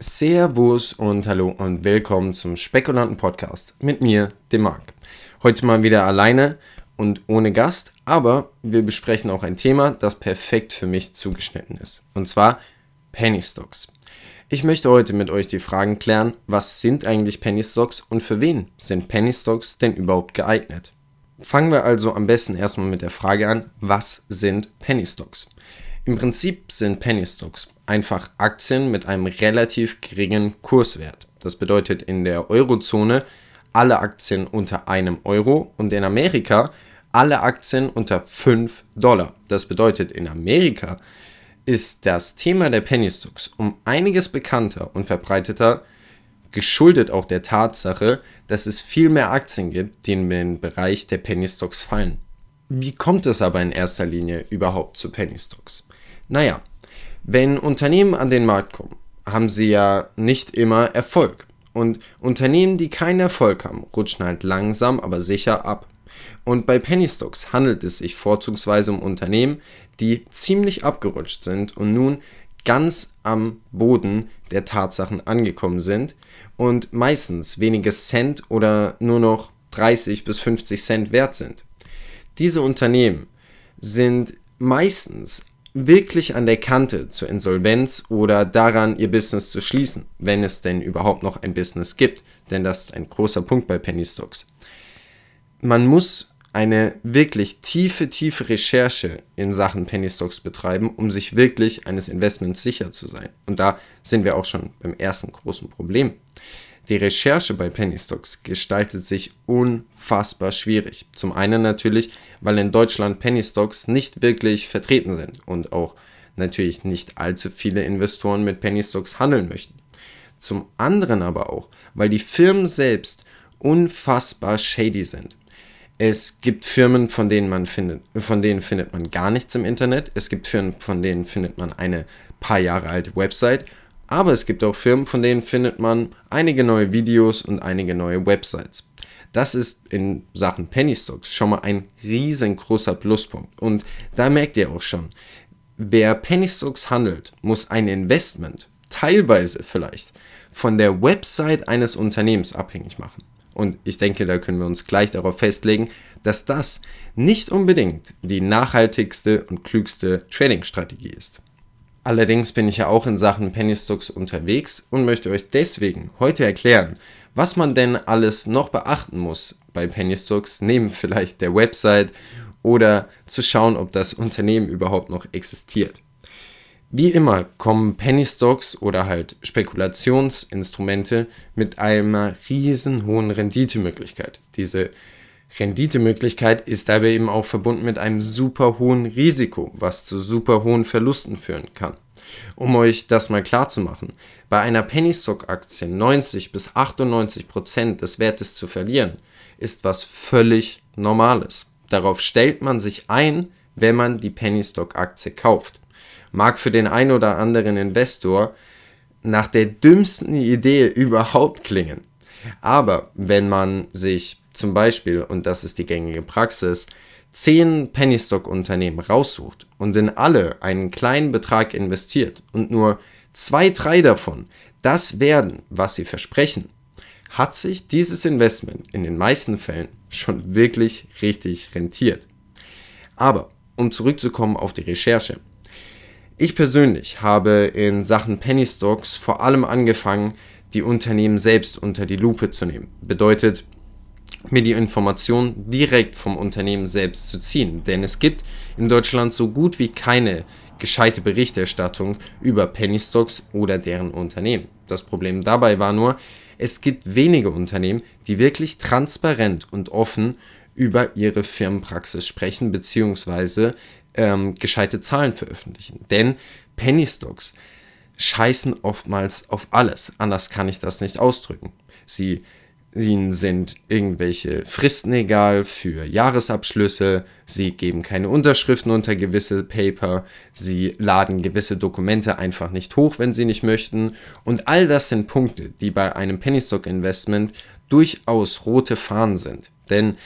Servus und hallo und willkommen zum Spekulanten Podcast mit mir, dem Marc. Heute mal wieder alleine und ohne Gast, aber wir besprechen auch ein Thema, das perfekt für mich zugeschnitten ist. Und zwar Penny Stocks. Ich möchte heute mit euch die Fragen klären, was sind eigentlich Penny Stocks und für wen sind Penny Stocks denn überhaupt geeignet? Fangen wir also am besten erstmal mit der Frage an, was sind Penny Stocks? Im Prinzip sind Penny Stocks einfach Aktien mit einem relativ geringen Kurswert. Das bedeutet in der Eurozone alle Aktien unter einem Euro und in Amerika alle Aktien unter 5 Dollar. Das bedeutet in Amerika ist das Thema der Penny Stocks um einiges bekannter und verbreiteter, geschuldet auch der Tatsache, dass es viel mehr Aktien gibt, die in den Bereich der Penny Stocks fallen. Wie kommt es aber in erster Linie überhaupt zu Penny Stocks? Naja, wenn Unternehmen an den Markt kommen, haben sie ja nicht immer Erfolg. Und Unternehmen, die keinen Erfolg haben, rutschen halt langsam, aber sicher ab. Und bei Penny Stocks handelt es sich vorzugsweise um Unternehmen, die ziemlich abgerutscht sind und nun ganz am Boden der Tatsachen angekommen sind und meistens wenige Cent oder nur noch 30 bis 50 Cent wert sind. Diese Unternehmen sind meistens wirklich an der Kante zur Insolvenz oder daran, ihr Business zu schließen, wenn es denn überhaupt noch ein Business gibt. Denn das ist ein großer Punkt bei Penny Stocks. Man muss eine wirklich tiefe, tiefe Recherche in Sachen Penny Stocks betreiben, um sich wirklich eines Investments sicher zu sein. Und da sind wir auch schon beim ersten großen Problem. Die Recherche bei Penny Stocks gestaltet sich unfassbar schwierig. Zum einen natürlich, weil in Deutschland Penny Stocks nicht wirklich vertreten sind und auch natürlich nicht allzu viele Investoren mit Penny Stocks handeln möchten. Zum anderen aber auch, weil die Firmen selbst unfassbar shady sind. Es gibt Firmen, von denen man findet, von denen findet man gar nichts im Internet. Es gibt Firmen, von denen findet man eine paar Jahre alte Website aber es gibt auch Firmen, von denen findet man einige neue Videos und einige neue Websites. Das ist in Sachen Penny Stocks schon mal ein riesengroßer Pluspunkt. Und da merkt ihr auch schon, wer Penny Stocks handelt, muss ein Investment, teilweise vielleicht, von der Website eines Unternehmens abhängig machen. Und ich denke, da können wir uns gleich darauf festlegen, dass das nicht unbedingt die nachhaltigste und klügste Trading-Strategie ist. Allerdings bin ich ja auch in Sachen Penny Stocks unterwegs und möchte euch deswegen heute erklären, was man denn alles noch beachten muss bei Penny Stocks, neben vielleicht der Website oder zu schauen, ob das Unternehmen überhaupt noch existiert. Wie immer kommen Penny Stocks oder halt Spekulationsinstrumente mit einer riesen hohen Renditemöglichkeit. Diese Renditemöglichkeit ist dabei eben auch verbunden mit einem super hohen Risiko, was zu super hohen Verlusten führen kann. Um euch das mal klar zu machen, bei einer Penny Stock Aktie 90 bis 98 Prozent des Wertes zu verlieren, ist was völlig Normales. Darauf stellt man sich ein, wenn man die Penny Stock Aktie kauft. Mag für den ein oder anderen Investor nach der dümmsten Idee überhaupt klingen. Aber wenn man sich zum Beispiel, und das ist die gängige Praxis, zehn Pennystock-Unternehmen raussucht und in alle einen kleinen Betrag investiert und nur zwei, drei davon das werden, was sie versprechen, hat sich dieses Investment in den meisten Fällen schon wirklich richtig rentiert. Aber um zurückzukommen auf die Recherche. Ich persönlich habe in Sachen Penny Stocks vor allem angefangen, die Unternehmen selbst unter die Lupe zu nehmen. Bedeutet, mir die Information direkt vom Unternehmen selbst zu ziehen. Denn es gibt in Deutschland so gut wie keine gescheite Berichterstattung über Penny Stocks oder deren Unternehmen. Das Problem dabei war nur, es gibt wenige Unternehmen, die wirklich transparent und offen über ihre Firmenpraxis sprechen bzw. Ähm, gescheite Zahlen veröffentlichen. Denn Penny Stocks scheißen oftmals auf alles. Anders kann ich das nicht ausdrücken. Sie Ihnen sind irgendwelche Fristen egal für Jahresabschlüsse, Sie geben keine Unterschriften unter gewisse Paper, Sie laden gewisse Dokumente einfach nicht hoch, wenn Sie nicht möchten. Und all das sind Punkte, die bei einem Penny Stock Investment durchaus rote Fahnen sind. Denn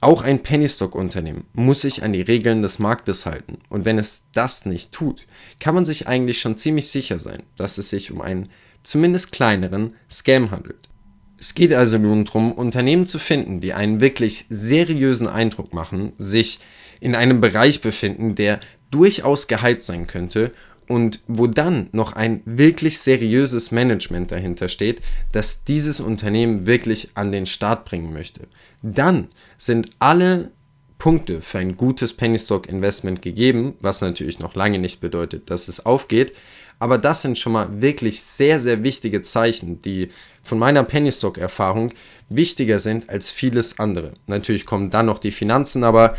auch ein Penny Stock Unternehmen muss sich an die Regeln des Marktes halten. Und wenn es das nicht tut, kann man sich eigentlich schon ziemlich sicher sein, dass es sich um ein zumindest kleineren, Scam handelt. Es geht also nun darum, Unternehmen zu finden, die einen wirklich seriösen Eindruck machen, sich in einem Bereich befinden, der durchaus gehypt sein könnte und wo dann noch ein wirklich seriöses Management dahinter steht, das dieses Unternehmen wirklich an den Start bringen möchte. Dann sind alle Punkte für ein gutes Penny Stock Investment gegeben, was natürlich noch lange nicht bedeutet, dass es aufgeht, aber das sind schon mal wirklich sehr, sehr wichtige Zeichen, die von meiner Penny Stock Erfahrung wichtiger sind als vieles andere. Natürlich kommen dann noch die Finanzen, aber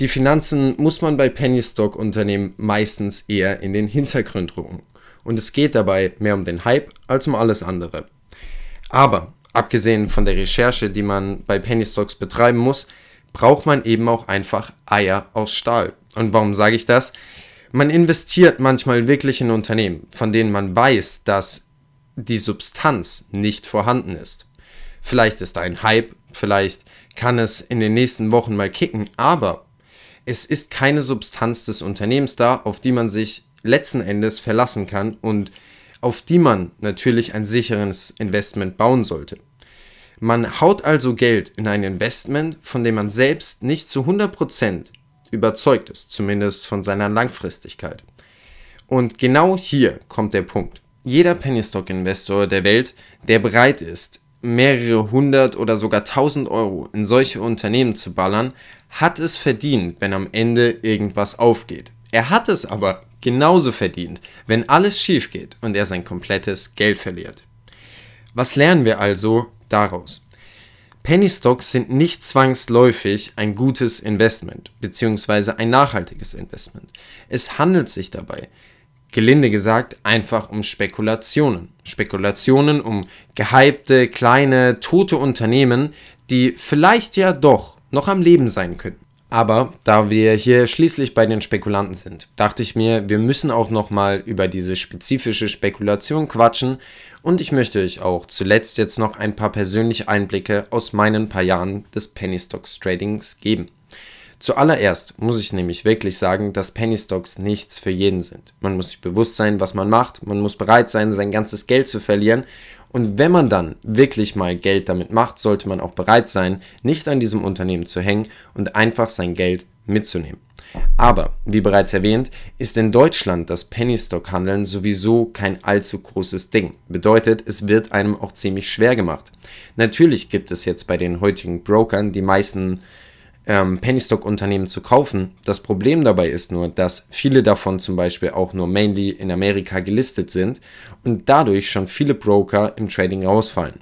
die Finanzen muss man bei Penny Stock Unternehmen meistens eher in den Hintergrund rücken. Und es geht dabei mehr um den Hype als um alles andere. Aber abgesehen von der Recherche, die man bei Penny Stocks betreiben muss, braucht man eben auch einfach Eier aus Stahl. Und warum sage ich das? Man investiert manchmal wirklich in Unternehmen, von denen man weiß, dass die Substanz nicht vorhanden ist. Vielleicht ist da ein Hype, vielleicht kann es in den nächsten Wochen mal kicken, aber es ist keine Substanz des Unternehmens da, auf die man sich letzten Endes verlassen kann und auf die man natürlich ein sicheres Investment bauen sollte. Man haut also Geld in ein Investment, von dem man selbst nicht zu 100% überzeugt ist, zumindest von seiner Langfristigkeit. Und genau hier kommt der Punkt. Jeder Penny Stock Investor der Welt, der bereit ist, mehrere hundert oder sogar tausend Euro in solche Unternehmen zu ballern, hat es verdient, wenn am Ende irgendwas aufgeht. Er hat es aber genauso verdient, wenn alles schief geht und er sein komplettes Geld verliert. Was lernen wir also daraus? Penny Stocks sind nicht zwangsläufig ein gutes Investment bzw. ein nachhaltiges Investment. Es handelt sich dabei gelinde gesagt, einfach um Spekulationen. Spekulationen um gehypte, kleine, tote Unternehmen, die vielleicht ja doch noch am Leben sein könnten. Aber da wir hier schließlich bei den Spekulanten sind, dachte ich mir, wir müssen auch nochmal über diese spezifische Spekulation quatschen und ich möchte euch auch zuletzt jetzt noch ein paar persönliche Einblicke aus meinen paar Jahren des Penny Stocks Tradings geben. Zuallererst muss ich nämlich wirklich sagen, dass Penny Stocks nichts für jeden sind. Man muss sich bewusst sein, was man macht, man muss bereit sein, sein ganzes Geld zu verlieren und wenn man dann wirklich mal Geld damit macht, sollte man auch bereit sein, nicht an diesem Unternehmen zu hängen und einfach sein Geld mitzunehmen. Aber, wie bereits erwähnt, ist in Deutschland das Penny Stock Handeln sowieso kein allzu großes Ding. Bedeutet, es wird einem auch ziemlich schwer gemacht. Natürlich gibt es jetzt bei den heutigen Brokern die meisten ähm, Pennystock-Unternehmen zu kaufen. Das Problem dabei ist nur, dass viele davon zum Beispiel auch nur mainly in Amerika gelistet sind und dadurch schon viele Broker im Trading rausfallen.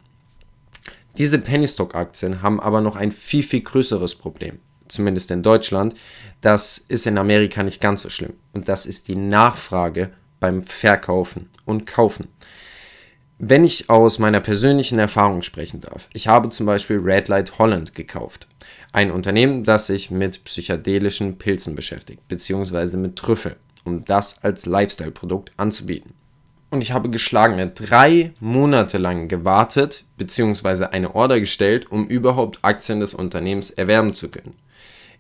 Diese Pennystock-Aktien haben aber noch ein viel, viel größeres Problem, zumindest in Deutschland. Das ist in Amerika nicht ganz so schlimm und das ist die Nachfrage beim Verkaufen und Kaufen. Wenn ich aus meiner persönlichen Erfahrung sprechen darf, ich habe zum Beispiel Red Light Holland gekauft. Ein Unternehmen, das sich mit psychedelischen Pilzen beschäftigt, beziehungsweise mit Trüffel, um das als Lifestyle-Produkt anzubieten. Und ich habe geschlagene drei Monate lang gewartet, beziehungsweise eine Order gestellt, um überhaupt Aktien des Unternehmens erwerben zu können.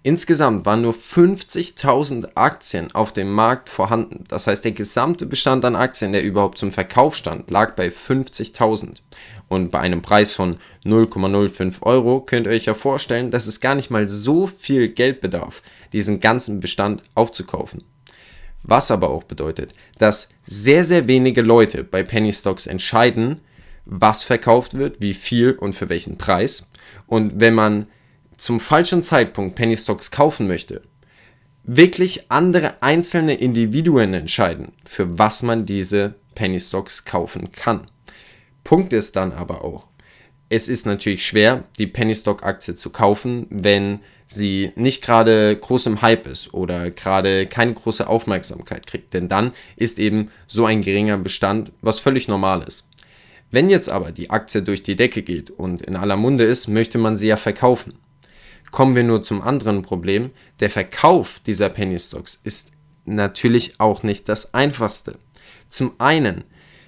Insgesamt waren nur 50.000 Aktien auf dem Markt vorhanden. Das heißt, der gesamte Bestand an Aktien, der überhaupt zum Verkauf stand, lag bei 50.000. Und bei einem Preis von 0,05 Euro könnt ihr euch ja vorstellen, dass es gar nicht mal so viel Geld bedarf, diesen ganzen Bestand aufzukaufen. Was aber auch bedeutet, dass sehr, sehr wenige Leute bei Penny Stocks entscheiden, was verkauft wird, wie viel und für welchen Preis. Und wenn man zum falschen Zeitpunkt Penny Stocks kaufen möchte, wirklich andere einzelne Individuen entscheiden, für was man diese Penny Stocks kaufen kann. Punkt ist dann aber auch, es ist natürlich schwer, die Penny Stock Aktie zu kaufen, wenn sie nicht gerade groß im Hype ist oder gerade keine große Aufmerksamkeit kriegt, denn dann ist eben so ein geringer Bestand, was völlig normal ist. Wenn jetzt aber die Aktie durch die Decke geht und in aller Munde ist, möchte man sie ja verkaufen. Kommen wir nur zum anderen Problem. Der Verkauf dieser Penny Stocks ist natürlich auch nicht das einfachste. Zum einen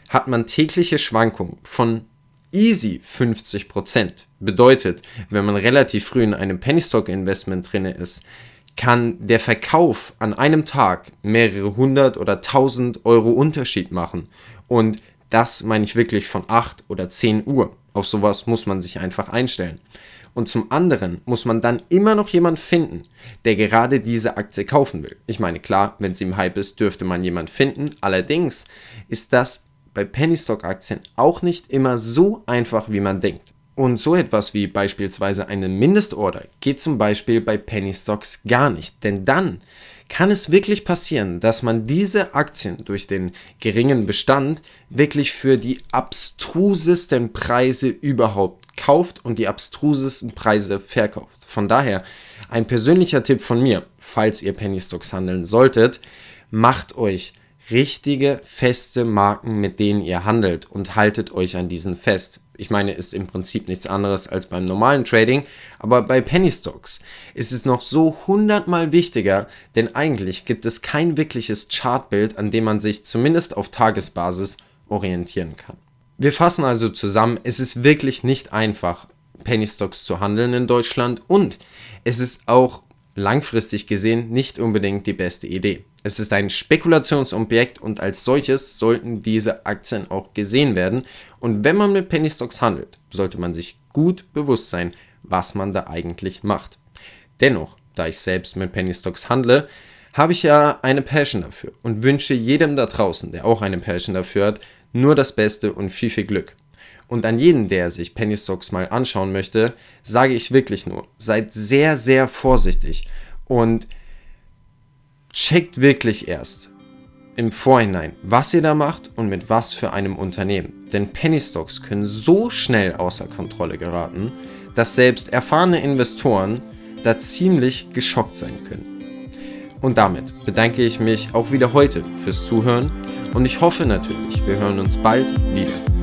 hat man tägliche Schwankungen von easy 50%. Bedeutet, wenn man relativ früh in einem Penny Stock Investment drin ist, kann der Verkauf an einem Tag mehrere hundert oder tausend Euro Unterschied machen. Und Das meine ich wirklich von 8 oder 10 Uhr. Auf sowas muss man sich einfach einstellen. Und zum anderen muss man dann immer noch jemanden finden, der gerade diese Aktie kaufen will. Ich meine, klar, wenn sie im Hype ist, dürfte man jemanden finden. Allerdings ist das bei Penny Stock Aktien auch nicht immer so einfach, wie man denkt. Und so etwas wie beispielsweise eine Mindestorder geht zum Beispiel bei Penny Stocks gar nicht, denn dann kann es wirklich passieren, dass man diese Aktien durch den geringen Bestand wirklich für die abstrusesten Preise überhaupt kauft und die abstrusesten Preise verkauft. Von daher ein persönlicher Tipp von mir, falls ihr Penny Stocks handeln solltet, macht euch richtige, feste Marken, mit denen ihr handelt und haltet euch an diesen fest. Ich meine, ist im Prinzip nichts anderes als beim normalen Trading, aber bei Penny Stocks ist es noch so hundertmal wichtiger, denn eigentlich gibt es kein wirkliches Chartbild, an dem man sich zumindest auf Tagesbasis orientieren kann. Wir fassen also zusammen, es ist wirklich nicht einfach, Penny Stocks zu handeln in Deutschland und es ist auch langfristig gesehen nicht unbedingt die beste Idee. Es ist ein Spekulationsobjekt und als solches sollten diese Aktien auch gesehen werden. Und wenn man mit Penny Stocks handelt, sollte man sich gut bewusst sein, was man da eigentlich macht. Dennoch, da ich selbst mit Penny Stocks handle, habe ich ja eine Passion dafür und wünsche jedem da draußen, der auch eine Passion dafür hat, nur das Beste und viel, viel Glück. Und an jeden, der sich Penny Stocks mal anschauen möchte, sage ich wirklich nur, seid sehr, sehr vorsichtig und checkt wirklich erst im Vorhinein, was ihr da macht und mit was für einem Unternehmen. Denn Penny Stocks können so schnell außer Kontrolle geraten, dass selbst erfahrene Investoren da ziemlich geschockt sein können. Und damit bedanke ich mich auch wieder heute fürs Zuhören und ich hoffe natürlich, wir hören uns bald wieder.